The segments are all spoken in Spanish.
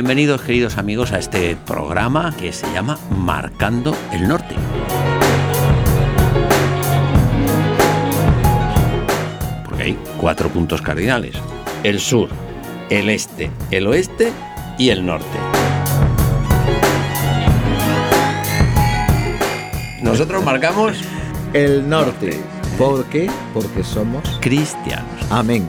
Bienvenidos queridos amigos a este programa que se llama Marcando el Norte. Porque hay cuatro puntos cardinales. El sur, el este, el oeste y el norte. Nosotros marcamos El norte. ¿Por qué? Porque somos. cristianos. Amén.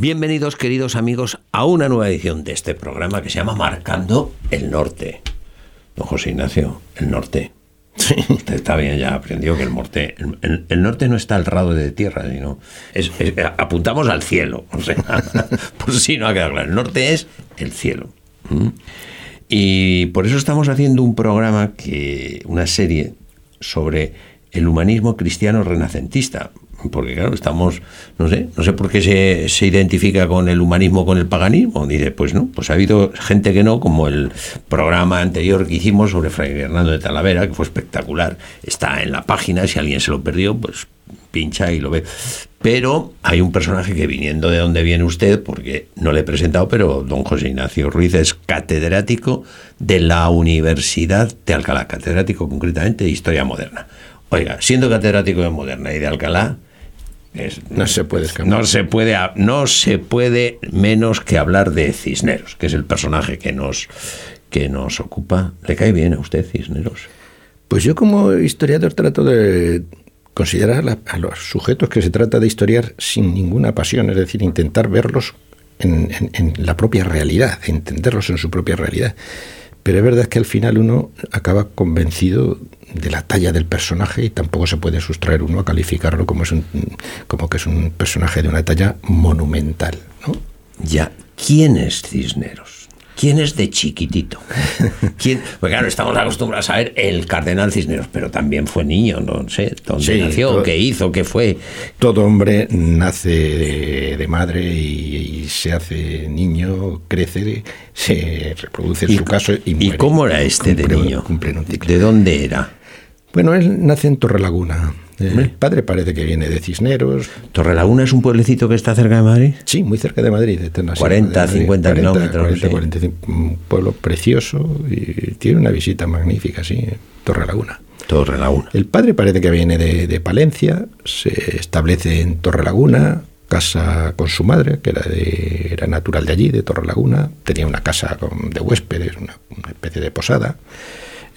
Bienvenidos queridos amigos a una nueva edición de este programa que se llama Marcando el Norte. Don José Ignacio, el norte. Usted está bien, ya aprendió que el norte, el, norte no está al rado de tierra, sino es, es- apuntamos al cielo. O sea, por si no ha quedado claro. El norte es el cielo. ¿Mm? Y por eso estamos haciendo un programa que, una serie sobre el humanismo cristiano renacentista. Porque claro, estamos, no sé, no sé por qué se, se identifica con el humanismo, con el paganismo. Dice, pues no, pues ha habido gente que no, como el programa anterior que hicimos sobre Fray Fernando de Talavera, que fue espectacular. Está en la página, si alguien se lo perdió, pues pincha y lo ve. Pero hay un personaje que viniendo de donde viene usted, porque no le he presentado, pero don José Ignacio Ruiz es catedrático de la Universidad de Alcalá, catedrático concretamente de Historia Moderna. Oiga, siendo catedrático de Moderna y de Alcalá, es- No se puede escapar. no se puede no se puede menos que hablar de Cisneros, que es el personaje que nos que nos ocupa. ¿Le cae bien a usted Cisneros? Pues yo como historiador trato de considerar a los sujetos que se trata de historiar sin ninguna pasión, es decir, intentar verlos en, en- en la propia realidad, entenderlos en su propia realidad. Pero es verdad que al final uno acaba convencido de la talla del personaje y tampoco se puede sustraer uno a calificarlo como, es un, como que es un personaje de una talla monumental. ¿no? Ya, ¿quién es Cisneros? ¿Quién es de chiquitito? ¿Quién? Pues claro, estamos acostumbrados a ver el cardenal Cisneros, pero también fue niño, no sé, dónde Sí, nació, todo- qué hizo, qué fue. Todo hombre nace de, de madre y, y se hace niño, crece, se reproduce en su caso y ¿Y cómo era este de Cumple- niño? cumple. ¿De dónde era? Bueno, él nace en Torrelaguna. El padre parece que viene de Cisneros. Torrelaguna es un pueblecito que está cerca de Madrid. Sí, muy cerca de Madrid. de Eterna Sierra 40, de Madrid. 50 kilómetros, 40, sí. 45, un pueblo precioso y tiene una visita magnífica, sí, Torrelaguna. Torrelaguna. El padre parece que viene de, de Palencia, se establece en Torrelaguna, casa con su madre, que era, de, era natural de allí, de Torrelaguna, tenía una casa con- de huéspedes, una, una especie de posada.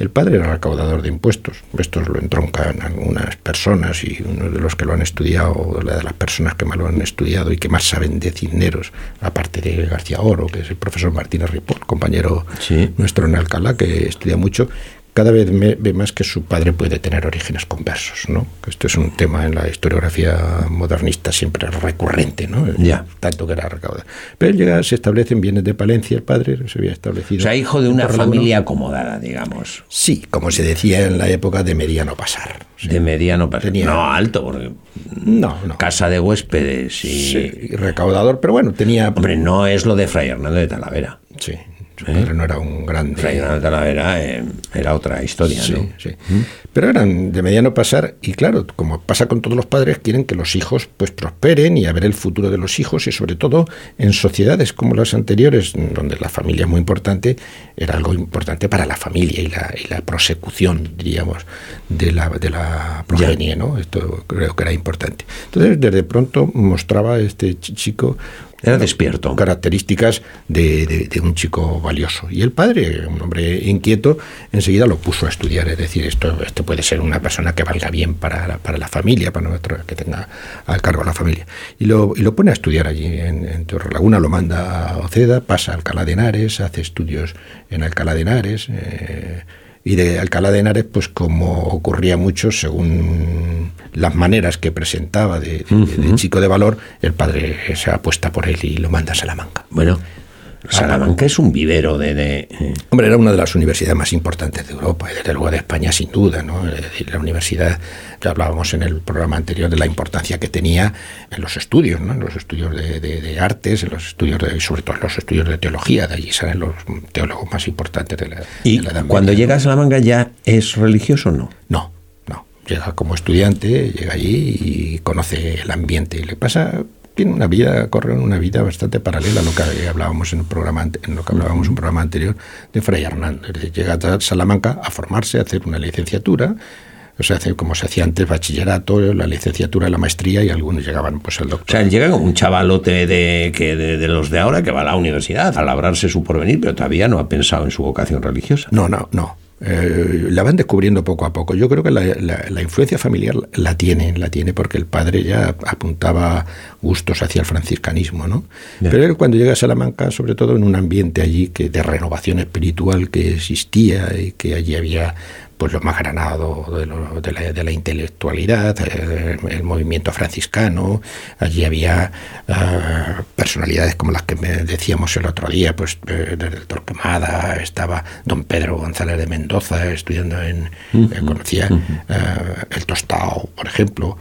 El padre era recaudador de impuestos, estos lo entroncan algunas personas y uno de los que lo han estudiado, la de las personas que más lo han estudiado y que más saben de Cisneros, aparte de García Oro, que es el profesor Martínez Ripoll, compañero Sí. nuestro en Alcalá, que estudia mucho, cada vez ve más que su padre puede tener orígenes conversos, ¿no? Que Esto es un tema en la historiografía modernista siempre recurrente, ¿no? Ya. Tanto que era recaudar. Pero él llega, se establece en bienes de Palencia, el padre se había establecido. O sea, hijo de una familia acomodada, digamos. Sí, como se decía en la época de mediano pasar. Sí. De mediano Tenía- No, alto, porque No, no. casa de huéspedes y... Sí, y recaudador, pero bueno, tenía... Hombre, no es lo de Fray Hernando de Talavera. Sí, su padre no era un grande... De Talavera eh, era otra historia, Sí, ¿no? sí. Pero eran de mediano pasar y claro, como pasa con todos los padres, quieren que los hijos pues prosperen y a ver el futuro de los hijos y sobre todo en sociedades como las anteriores, donde la familia es muy importante, era algo importante para la familia y la, y la prosecución, diríamos, de la, de la progenie, ¿no? Esto creo que era importante. Entonces, desde pronto mostraba este ch- chico Era despierto. características de, de- un chico valioso. Y el padre, un hombre inquieto, enseguida lo puso a estudiar. Es decir, esto, esto puede ser una persona que valga bien para la, para la familia, para nuestro, que tenga al cargo la familia. Y lo, y lo pone a estudiar allí en, en Torrelaguna, lo manda a Oceda, pasa a Alcalá de Henares, hace estudios en Alcalá de Henares. eh, y de Alcalá de Henares, pues como ocurría mucho, según las maneras que presentaba de, de- de chico de valor, el padre se apuesta por él y lo manda a Salamanca. Bueno, Salamanca es un vivero de... de, eh, Hombre, era una de las universidades más importantes de Europa y desde luego de España sin duda, ¿no? La universidad, ya hablábamos en el programa anterior de la importancia que tenía en los estudios, ¿no? En los estudios de, de- de artes, en los estudios de, sobre todo en los estudios de teología, de allí salen los teólogos más importantes de la, y de la Edad cuando Media, llega a Salamanca ya es religioso o no? No, no. llega como estudiante, llega allí y conoce el ambiente. Y le pasa, tiene una vida, corre una vida bastante paralela a lo que hablábamos en un programa, en lo que hablábamos en un programa anterior de Fray Hernán. Llega a Salamanca a formarse, a hacer una licenciatura, o sea, como se hacía antes, bachillerato, la licenciatura, la maestría y algunos llegaban pues al doctor. O sea, llega un chavalote de, que de, los de ahora que va a la universidad a labrarse su porvenir, pero todavía no ha pensado en su vocación religiosa. No, no, no. Eh, la van descubriendo poco a poco. Yo creo que la, influencia familiar la tiene, la tiene porque el padre ya apuntaba gustos hacia el franciscanismo, ¿no? Pero él cuando llega a Salamanca, sobre todo en un ambiente allí que de renovación espiritual que existía y que allí había pues lo más granado de, la, intelectualidad, eh, el, movimiento franciscano, allí había eh, personalidades como las que decíamos el otro día, pues eh, desde el Torquemada, estaba don Pedro González de Mendoza estudiando en, conocía el Tostao, por ejemplo,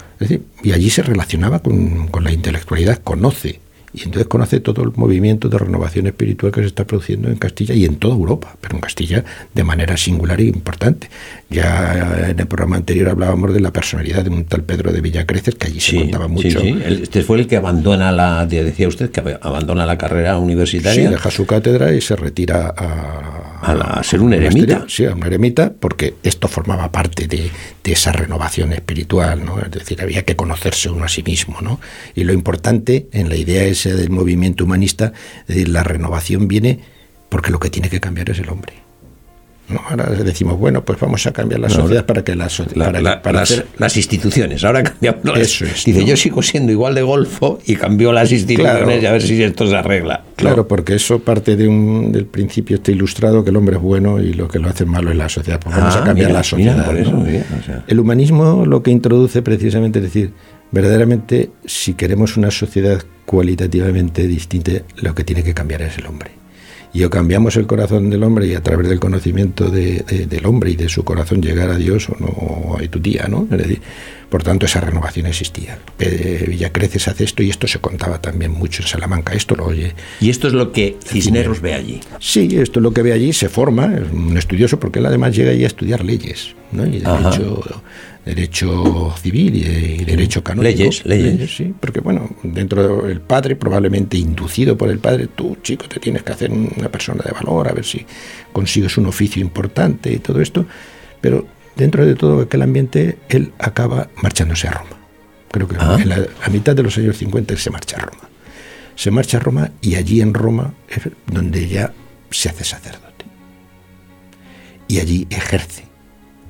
y allí se relacionaba con, con la intelectualidad, conoce y entonces conoce todo el movimiento de renovación espiritual que se está produciendo en Castilla y en toda Europa, pero en Castilla de manera singular e importante. Ya en el programa anterior hablábamos de la personalidad de un tal Pedro de Villacreces, que allí se contaba mucho. Sí, Este fue el que abandona la, decía usted, que abandona la carrera universitaria. Sí, deja su cátedra y se retira a, a, ser un eremita. Sí, a un eremita, porque esto formaba parte de, de, esa renovación espiritual, ¿no? Es decir, había que conocerse uno a sí mismo, ¿no? Y lo importante en la idea esa del movimiento humanista, es la renovación viene porque lo que tiene que cambiar es el hombre. Ahora decimos, bueno, pues vamos a cambiar la sociedad para que la, para, las, instituciones. Ahora cambiamos Eso Dice, yo sigo siendo igual de golfo y cambio las instituciones y a ver si esto se arregla. Claro, porque eso parte de un, del principio está ilustrado que el hombre es bueno y lo que lo hace malo es la sociedad. Pues vamos a ah, cambiar la sociedad. El humanismo lo que introduce precisamente es decir, verdaderamente si queremos una sociedad cualitativamente distinta, lo que tiene que cambiar es el hombre y o cambiamos el corazón del hombre y a través del conocimiento de, del hombre y de su corazón llegar a Dios o, no, o a tu tía, ¿no? Es decir, por tanto, esa renovación existía. Villacreces hace esto y esto se contaba también mucho en Salamanca. Esto lo oye. Y esto es lo que Cisneros ve allí. Sí, esto es lo que ve allí. Se forma, es un estudioso, porque él además llega allí a estudiar leyes, ¿no? Y derecho, derecho civil y, derecho canónico. Leyes, leyes, Sí, porque bueno, dentro del padre, probablemente inducido por el padre, tú, chico, te tienes que hacer una persona de valor, a ver si consigues un oficio importante y todo esto. Pero dentro de todo aquel ambiente, él acaba marchándose a Roma. Creo que ah. en la, a mitad de los años 50 se marcha a Roma. Se marcha a Roma y allí en Roma es donde ya se hace sacerdote. Y allí ejerce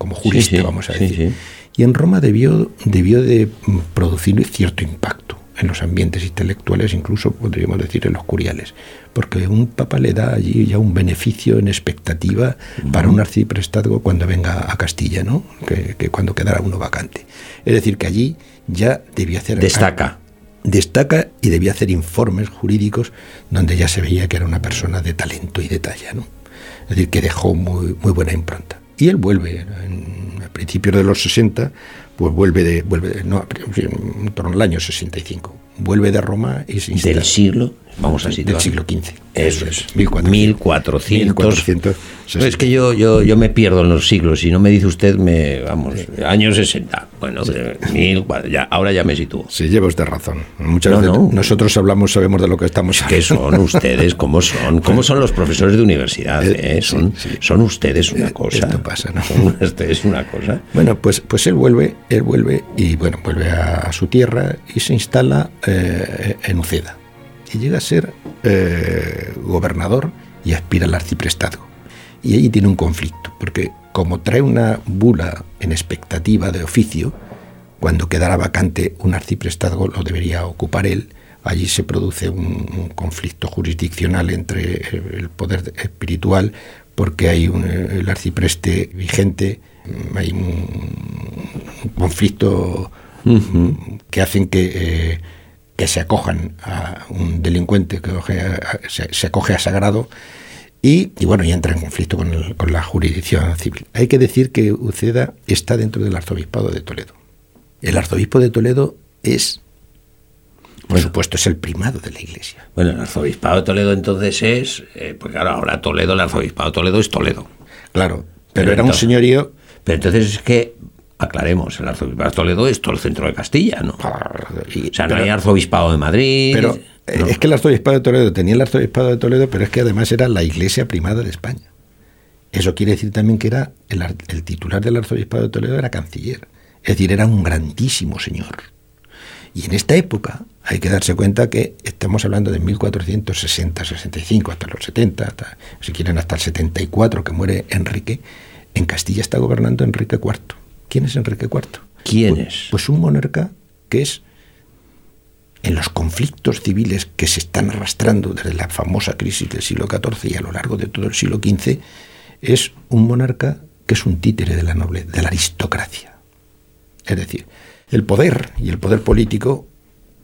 como jurista, vamos a decir. Y en Roma debió, debió de producir cierto impacto en los ambientes intelectuales, incluso podríamos decir en los curiales, porque un papa le da allí ya un beneficio en expectativa para un arciprestazgo cuando venga a Castilla, ¿no? Que, cuando quedara uno vacante. Es decir, que allí ya debía hacer... Destaca. Destaca y debía hacer informes jurídicos donde ya se veía que era una persona de talento y de talla, ¿no? Es decir, que dejó muy, muy buena impronta. Y él vuelve, en, principios de los 60, pues vuelve de, vuelve no, en torno al año 65, vuelve de Roma y se instala. ¿Del siglo? Vamos a Del siglo XV. Eso es. 1400. es que yo, yo, yo me pierdo en los siglos. Si no me dice usted, me vamos, años 60. Bueno, mil, ya, ahora ya me sitúo. Sí, lleva usted razón. Muchas veces nosotros hablamos, sabemos de lo que estamos hablando. ¿Qué son ustedes? ¿Cómo son? ¿Cómo son los profesores de universidad? Eh, eh? Son, son ustedes una cosa. Esto pasa, ¿no? Son ustedes una cosa. Bueno, pues, pues él vuelve, él vuelve y bueno, vuelve a, su tierra y se instala eh, en Uceda y llega a ser eh, gobernador y aspira al arciprestazgo. Y ahí tiene un conflicto, porque como trae una bula en expectativa de oficio, cuando quedara vacante un arciprestazgo lo debería ocupar él, allí se produce un, conflicto jurisdiccional entre el poder espiritual, porque hay un, el arcipreste vigente, hay un, conflicto que hacen que... Eh, que se acojan a un delincuente que se, acoge a sagrado y, bueno, y entra en conflicto con, con, la jurisdicción civil. Hay que decir que Uceda está dentro del arzobispado de Toledo. El arzobispo de Toledo es, por supuesto, es el primado de la Iglesia. Bueno, el arzobispado de Toledo entonces es, eh, pues claro, ahora Toledo, el arzobispado de Toledo es Toledo. Claro, pero, era un señorío... Pero entonces es que aclaremos, el arzobispado de Toledo es todo el centro de Castilla, ¿no? Y- O sea, no pero- hay arzobispado de Madrid. Pero eh, no. es que el arzobispado de Toledo tenía el arzobispado de Toledo, pero es que además era la iglesia primada de España. Eso quiere decir también que era el, el titular del arzobispado de Toledo era canciller. Es decir, era un grandísimo señor. Y en esta época hay que darse cuenta que estamos hablando de 1460, 65, hasta los 70, hasta, si quieren hasta el 74 que muere Enrique. En Castilla está gobernando Enrique IV. ¿Quién es Enrique IV? ¿Quién es? Pues un monarca que es en los conflictos civiles que se están arrastrando desde la famosa crisis del siglo XIV y a lo largo de todo el siglo XV, es un monarca que es un títere de la noble, de la aristocracia. Es decir, el poder y el poder político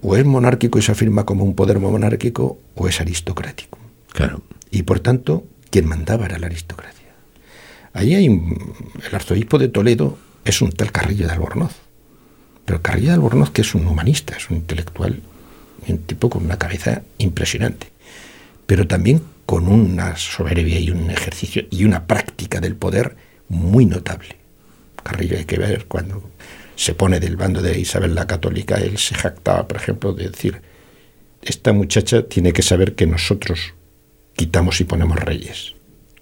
o es monárquico y se afirma como un poder monárquico o es aristocrático. Claro. Y por tanto, quien mandaba era la aristocracia. Allí hay un- el arzobispo de Toledo es un tal Carrillo de Albornoz. Pero Carrillo de Albornoz, que es un humanista, es un intelectual, un tipo con una cabeza impresionante, pero también con una soberbia y un ejercicio y una práctica del poder muy notable. Carrillo hay que ver cuando se pone del bando de Isabel la Católica, él se jactaba, por ejemplo, de decir, esta muchacha tiene que saber que nosotros quitamos y ponemos reyes,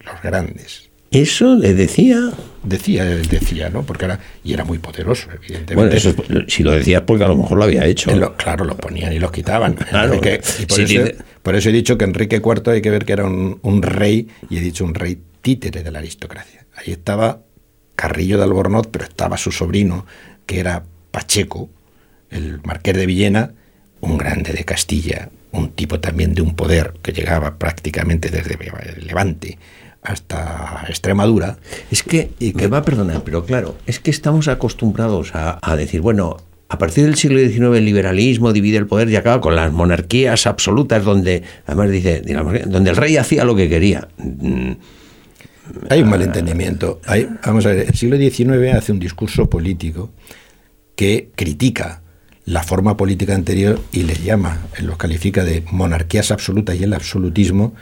los grandes. Eso le decía. Decía, decía, ¿no? Porque era, y era muy poderoso, evidentemente. Bueno, eso es- si lo decías porque a lo mejor lo había hecho. Lo- claro, los ponían y los quitaban. Claro. Enrique- y por, Sí, eso, por eso he dicho que Enrique IV hay que ver que era un, un rey, y he dicho un rey títere de la aristocracia. Ahí estaba Carrillo de Albornoz, pero estaba su sobrino, que era Pacheco, el marqués de Villena, un grande de Castilla, un tipo también de un poder que llegaba prácticamente desde Levante hasta Extremadura. Es que, y que va a perdonar, pero claro, es que estamos acostumbrados a, a decir, bueno, a partir del siglo XIX el liberalismo divide el poder y acaba con las monarquías absolutas donde, además dice, digamos, donde el rey hacía lo que quería. Mm, Hay un malentendimiento. Hay- vamos a ver, el siglo XIX hace un discurso político que critica la forma política anterior y les llama, los califica de monarquías absolutas y el absolutismo,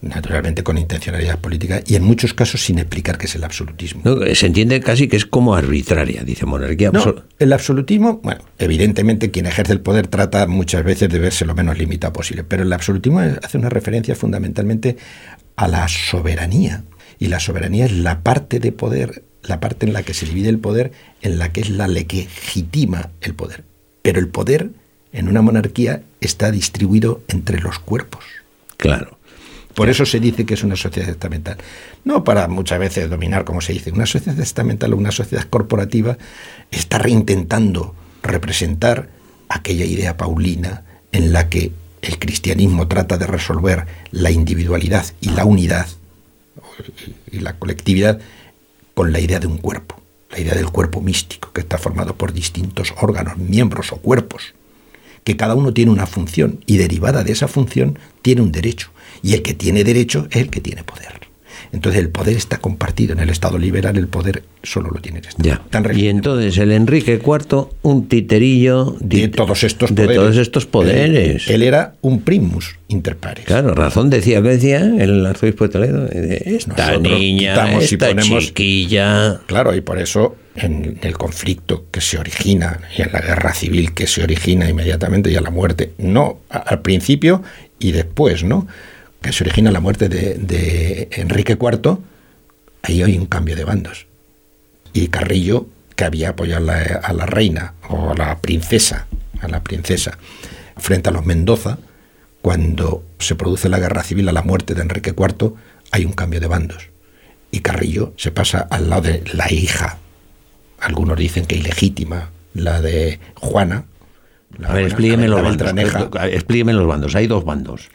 naturalmente con intencionalidad política, y en muchos casos sin explicar qué es el absolutismo. no, se entiende casi que es como arbitraria, dice monarquía No, el absolutismo, bueno, evidentemente quien ejerce el poder trata muchas veces de verse lo menos limitado posible, pero el absolutismo hace una referencia fundamentalmente a la soberanía. Y la soberanía es la parte de poder, la parte en la que se divide el poder, en la que es la que legitima el poder. Pero el poder en una monarquía está distribuido entre los cuerpos. Claro. Por eso se dice que es una sociedad estamental. No para muchas veces dominar, como se dice. Una sociedad estamental o una sociedad corporativa está reintentando representar aquella idea paulina en la que el cristianismo trata de resolver la individualidad y la unidad y la colectividad con la idea de un cuerpo, la idea del cuerpo místico, que está formado por distintos órganos, miembros o cuerpos, que cada uno tiene una función y derivada de esa función tiene un derecho. Y el que tiene derecho es el que tiene poder. Entonces el poder está compartido. En el Estado liberal el poder solo lo tiene el Estado. Ya. Tan Y entonces el Enrique IV, un titerillo de todos estos de poderes. todos estos poderes. Él, él era un primus inter pares. Claro, razón decía, ¿qué decía el arzobispo de Toledo? De, Esta Nosotros niña, esta ponemos- chiquilla... Claro, y por eso en el conflicto que se origina y en la guerra civil que se origina inmediatamente y a la muerte, no al principio y después, ¿no? Que se origina la muerte de, de Enrique IV, ahí hay un cambio de bandos. Y Carrillo, que había apoyado a la, a la reina o a la princesa, a la princesa, frente a los Mendoza, cuando se produce la guerra civil a la muerte de Enrique IV, hay un cambio de bandos. Y Carrillo se pasa al lado de la hija, algunos dicen que ilegítima, la de Juana. la A ver, los bandos. Explíqueme los bandos. Hay dos bandos.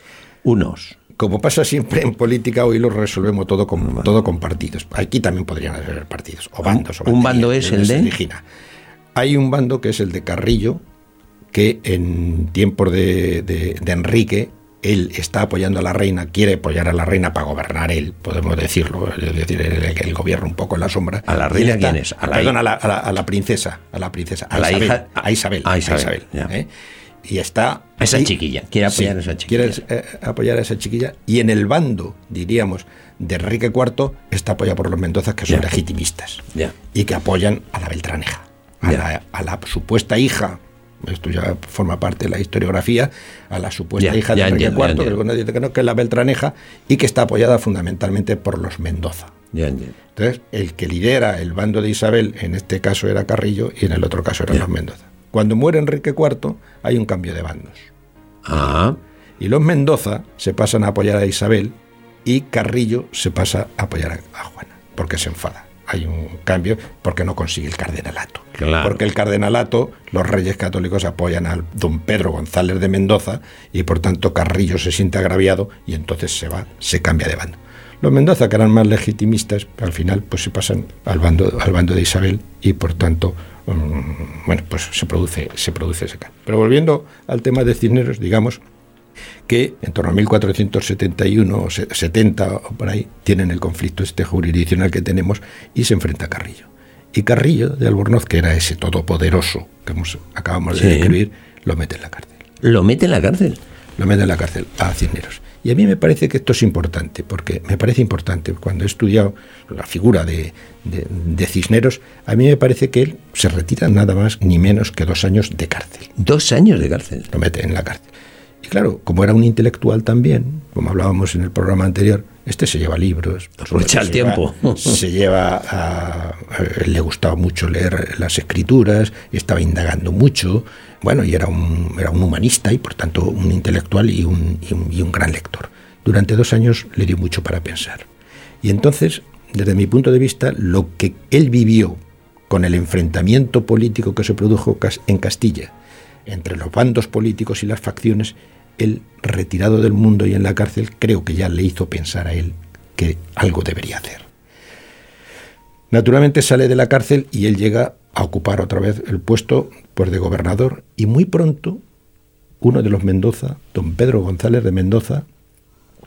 Unos. Como pasa siempre en política, hoy lo resolvemos todo con, todo con partidos. Aquí también podrían haber partidos, o bandos. o un bando es el de-. Hay un bando que es el de Carrillo, que en tiempos de, de- de Enrique, él está apoyando a la reina, quiere apoyar a la reina para gobernar él, podemos decirlo, es decir, el, el gobierno un poco en la sombra. ¿A la reina está- quién es? A la perdón, a la, a la- a la princesa, a la princesa, A la Isabel, hija- a Isabel, a a Isabel, Isabel, ya. ¿eh? Y está... Esa chiquilla, quiere apoyar sí, a esa chiquilla. quiere, eh, apoyar a esa chiquilla. Y en el bando, diríamos, de Enrique IV, está apoyado por los Mendozas, que son Ya. legitimistas. Ya. Y que apoyan a la Beltraneja, a Ya. la, a la supuesta hija, esto ya forma parte de la historiografía, a la supuesta Ya, hija de ya Enrique ya IV, que el entiendo. conde dice que es la Beltraneja, y que está apoyada fundamentalmente por los Mendoza. Ya entiendo. Entonces, el que lidera el bando de Isabel, en este caso era Carrillo y en el otro caso eran Ya. los Mendoza. Cuando muere Enrique IV, hay un cambio de bandos. Ah, Y los Mendoza se pasan a apoyar a Isabel y Carrillo se pasa a apoyar a, Juana, porque se enfada. Hay un cambio porque no consigue el cardenalato. Claro. Porque el cardenalato, los reyes católicos apoyan al don Pedro González de Mendoza y por tanto Carrillo se siente agraviado y entonces se va, se cambia de bando. Los Mendoza, que eran más legitimistas, al final pues se pasan al bando, al bando de Isabel y por tanto, bueno, pues se produce, se produce ese cambio. Pero volviendo al tema de Cisneros, digamos que en torno a 1471 o se- 70 o por ahí tienen el conflicto este jurisdiccional que tenemos y se enfrenta a Carrillo. Y Carrillo de Albornoz, que era ese todopoderoso que hemos, acabamos de Sí. describir, lo mete en la cárcel lo mete en la cárcel. lo mete en la cárcel a Cisneros. Y a mí me parece que esto es importante, porque me parece importante, cuando he estudiado la figura de, de- de Cisneros, a mí me parece que él se retira nada más ni menos que dos años de cárcel. Dos años de cárcel. Lo mete en la cárcel. Y claro, como era un intelectual también, como hablábamos en el programa anterior, este se lleva libros. Aprovecha el se lleva- tiempo. se lleva a, le gustaba mucho leer las escrituras, estaba indagando mucho, bueno, y era un, era un humanista y por tanto un intelectual y un, y un- y un gran lector. Durante dos años le dio mucho para pensar. Y entonces, desde mi punto de vista, lo que él vivió con el enfrentamiento político que se produjo en Castilla entre los bandos políticos y las facciones, él retirado del mundo y en la cárcel, creo que ya le hizo pensar a él que algo debería hacer. Naturalmente sale de la cárcel y él llega a ocupar otra vez el puesto pues, de gobernador y muy pronto uno de los Mendoza, don Pedro González de Mendoza,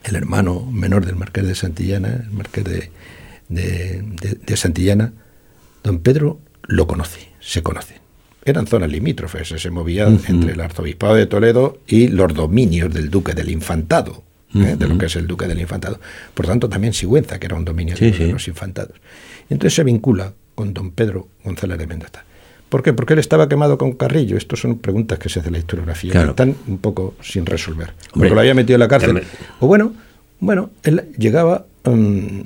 el hermano menor del marqués de Santillana, el marqués de, de- Santillana, don Pedro lo conoce, se conocen. Eran zonas limítrofes, se movían entre el arzobispado de Toledo y los dominios del duque del Infantado, ¿eh? de lo que es el duque del Infantado. Por tanto, también Sigüenza, que era un dominio Sí, de sí. los Infantados. Entonces se vincula con don Pedro González de Mendoza. ¿Por qué? Porque él estaba quemado con Carrillo. Estas son preguntas que se hace la historiografía, Claro. que están un poco sin resolver. Hombre, porque lo había metido en la cárcel. me- O bueno, bueno, él llegaba, mm,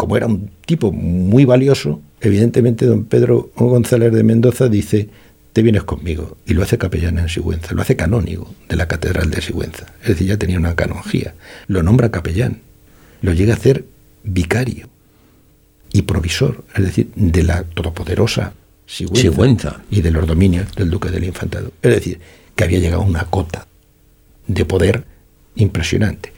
como era un tipo muy valioso, evidentemente don Pedro González de Mendoza dice, te vienes conmigo, y lo hace capellán en Sigüenza, lo hace canónigo de la Catedral de Sigüenza. Es decir, ya tenía una canonjía. Lo nombra capellán, lo llega a hacer vicario y provisor, es decir, de la todopoderosa Sigüenza, Sigüenza. y de los dominios del duque del Infantado. Es decir, que había llegado a una cota de poder impresionante.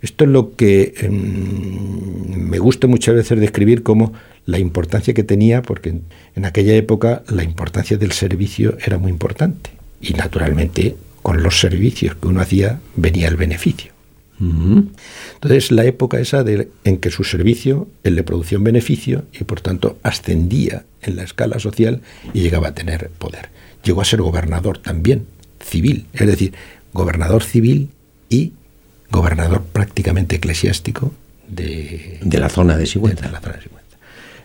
Esto es lo que em, me gusta muchas veces describir como la importancia que tenía, porque en, en aquella época la importancia del servicio era muy importante. Y naturalmente con los servicios que uno hacía venía el beneficio. Entonces, la época esa de, en que su servicio él le producía un beneficio y por tanto ascendía en la escala social y llegaba a tener poder. Llegó a ser gobernador también, civil, es decir, gobernador civil y gobernador prácticamente eclesiástico de, De la zona de de Sigüenza. la zona de Sigüenza.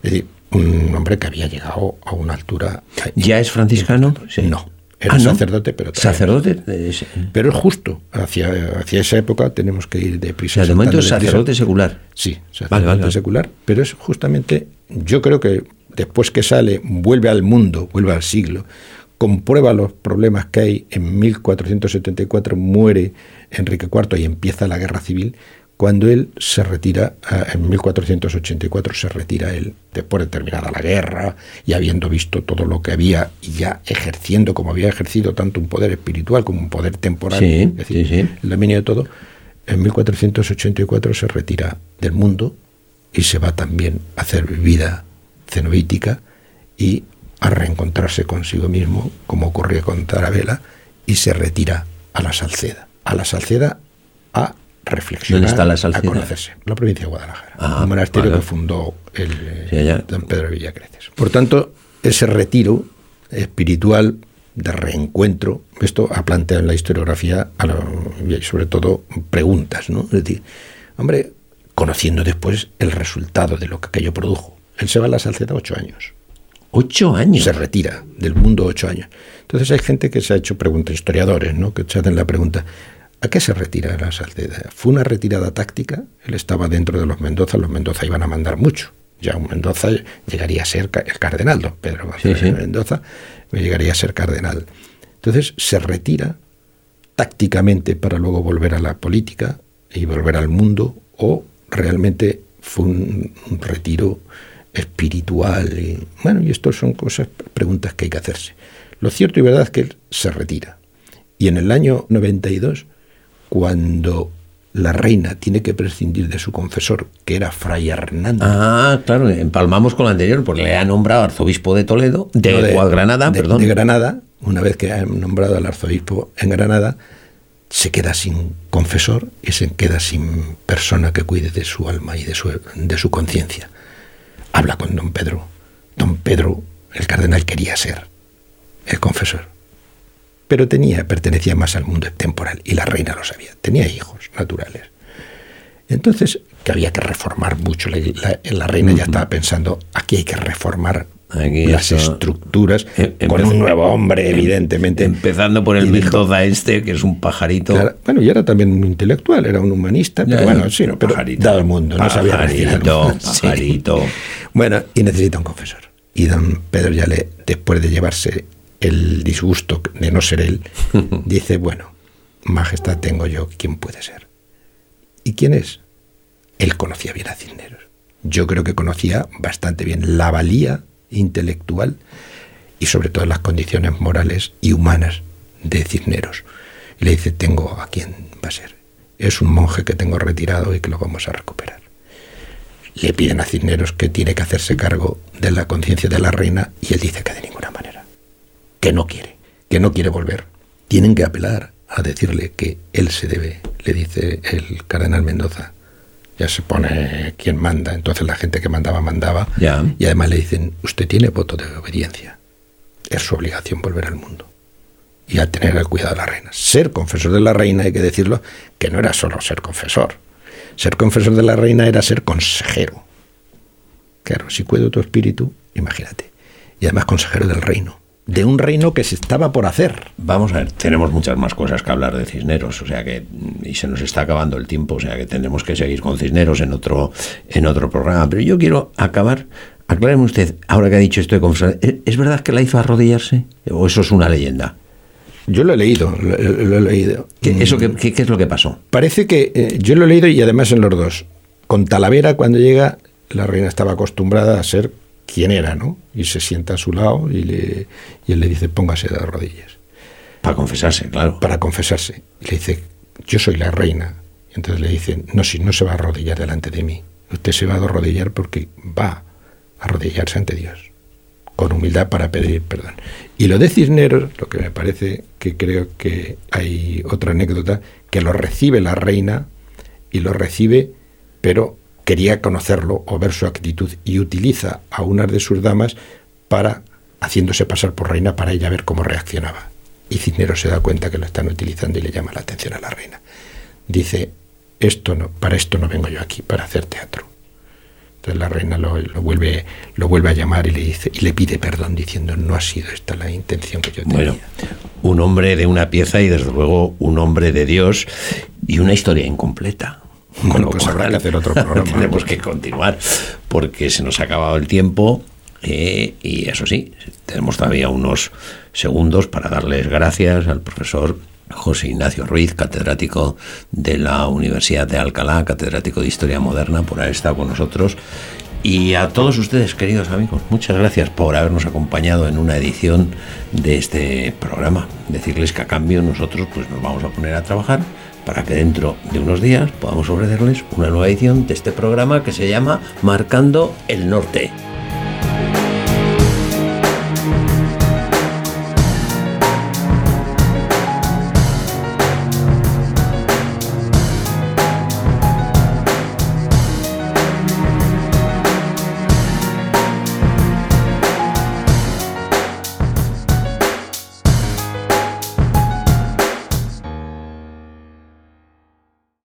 Es decir, un hombre que había llegado a una altura... ¿Ya es franciscano? Sí. No, era Ah, ¿no? sacerdote, pero. Sacerdote. eh, sí. Pero es justo, hacia, hacia esa época tenemos que ir O deprisa. sea, de momento es sacerdote secular. Sí, sacerdote Vale, vale, vale. secular, pero es justamente, yo creo que después que sale, vuelve al mundo, vuelve al siglo, comprueba los problemas que hay, en 1474 muere Enrique IV y empieza la guerra civil, cuando él se retira, ah, en 1484 se retira él, después de terminada la guerra y habiendo visto todo lo que había y ya ejerciendo como había ejercido tanto un poder espiritual como un poder temporal, Sí, es decir, sí, sí. el dominio de todo, en 1484 se retira del mundo y se va también a hacer vida cenobítica y a reencontrarse consigo mismo, como ocurría con Tarabela, y se retira a la Salceda. A la Salceda a reflexionar, ¿Dónde está la Salceda? a conocerse. La provincia de Guadalajara. Ah, un monasterio vale. que fundó el eh, Sí, don Pedro de Villacreces. Por tanto, ese retiro espiritual de reencuentro. Esto ha planteado en la historiografía, y sobre todo, preguntas, ¿no? Es decir, hombre, conociendo después el resultado de lo que aquello produjo. Él se va a la Salceda ocho años. Ocho años. Se retira del mundo ocho años. Entonces hay gente que se ha hecho preguntas, historiadores, ¿no? que se hacen la pregunta, ¿a qué se retira la Salceda? ¿Fue una retirada táctica? Él estaba dentro de los Mendoza, los Mendoza iban a mandar mucho. Ya un Mendoza llegaría a ser el cardenal, don Pedro Mendoza llegaría a ser cardenal. Entonces se retira tácticamente para luego volver a la política y volver al mundo o realmente fue un, retiro espiritual. Y, bueno, y esto son cosas, preguntas que hay que hacerse. Lo cierto y verdad es que él se retira. Y en el año 92, cuando la reina tiene que prescindir de su confesor, que era Fray Hernando. Ah, claro, empalmamos con lo anterior, porque le ha nombrado arzobispo de Toledo, de, Granada, perdón. De Granada, una vez que ha nombrado al arzobispo en Granada, se queda sin confesor y se queda sin persona que cuide de su alma y de su, de su conciencia. Habla con don Pedro. Don Pedro, el cardenal, quería ser el confesor. Pero tenía, pertenecía más al mundo temporal y la reina lo sabía. Tenía hijos naturales. Entonces, que había que reformar mucho. La, la reina ya estaba pensando, aquí hay que reformar las estructuras em, con un nuevo hombre, em, evidentemente. Empezando por el Mendoza este, que es un pajarito. bueno, y era también un intelectual, era un humanista, pero bueno, sí, no, pero dado el mundo, no sabía Pajarito, pajarito. Bueno, y necesita un confesor. Y don Pedro ya le, después de llevarse el disgusto de no ser él, dice, bueno, majestad tengo yo, ¿quién puede ser? ¿Y quién es? Él conocía bien a Cisneros. Yo creo que conocía bastante bien la valía intelectual y sobre todo las condiciones morales y humanas de Cisneros. Y le dice, tengo a quién va a ser. Es un monje que tengo retirado y que lo vamos a recuperar. Le piden a Cisneros que tiene que hacerse cargo de la conciencia de la reina y él dice que de ninguna manera, que no quiere, que no quiere volver. Tienen que apelar a decirle que él se debe, le dice el cardenal Mendoza, ya se pone quien manda, entonces la gente que mandaba mandaba, y además le dicen, usted tiene voto de obediencia, es su obligación volver al mundo y a tener el cuidado de la reina. Ser confesor de la reina, hay que decirlo, que no era solo ser confesor, ser confesor de la reina era ser consejero. Claro, si cuido tu espíritu, imagínate, y además consejero del reino de un reino que se estaba por hacer. Vamos a ver, tenemos muchas más cosas que hablar de Cisneros, o sea que y se nos está acabando el tiempo, o sea que tendremos que seguir con Cisneros en otro en otro programa, pero yo quiero acabar Acláreme usted, ahora que ha dicho esto de confesar, ¿es verdad que la hizo arrodillarse? ¿O eso es una leyenda? Yo lo he leído, lo, he leído. ¿Qué, eso qué, es lo que pasó? Parece que eh, yo lo he leído y además en los dos. Con Talavera, cuando llega, la reina estaba acostumbrada a ser quién era, ¿no? Y se sienta a su lado y, le, y él le dice, póngase de rodillas. Para confesarse, claro. Para confesarse. Y le dice, yo soy la reina. entonces le dice, no, si no se va a arrodillar delante de mí. Usted se va a arrodillar porque va a arrodillarse ante Dios. Con humildad para pedir perdón. Y lo de Cisneros, lo que me parece que creo que hay otra anécdota, que lo recibe la reina y lo recibe, pero quería conocerlo o ver su actitud y utiliza a unas de sus damas para haciéndose pasar por reina para ella ver cómo reaccionaba. Y Cisneros se da cuenta que lo están utilizando y le llama la atención a la reina. Dice, esto no, para esto no vengo yo aquí, para hacer teatro. Entonces la reina lo, vuelve, lo vuelve a llamar y le dice y le pide perdón diciendo no ha sido esta la intención que yo tenía. Bueno, un hombre de una pieza y desde luego un hombre de Dios y una historia incompleta. Bueno, pues habrá que hacer otro programa. tenemos que continuar porque se nos ha acabado el tiempo eh, y eso sí, tenemos todavía unos segundos para darles gracias al profesor José Ignacio Ruiz, catedrático de la Universidad de Alcalá, catedrático de Historia Moderna, por haber estado con nosotros. Y a todos ustedes, queridos amigos, muchas gracias por habernos acompañado en una edición de este programa. Decirles que a cambio nosotros pues nos vamos a poner a trabajar para que dentro de unos días podamos ofrecerles una nueva edición de este programa que se llama Marcando el Norte.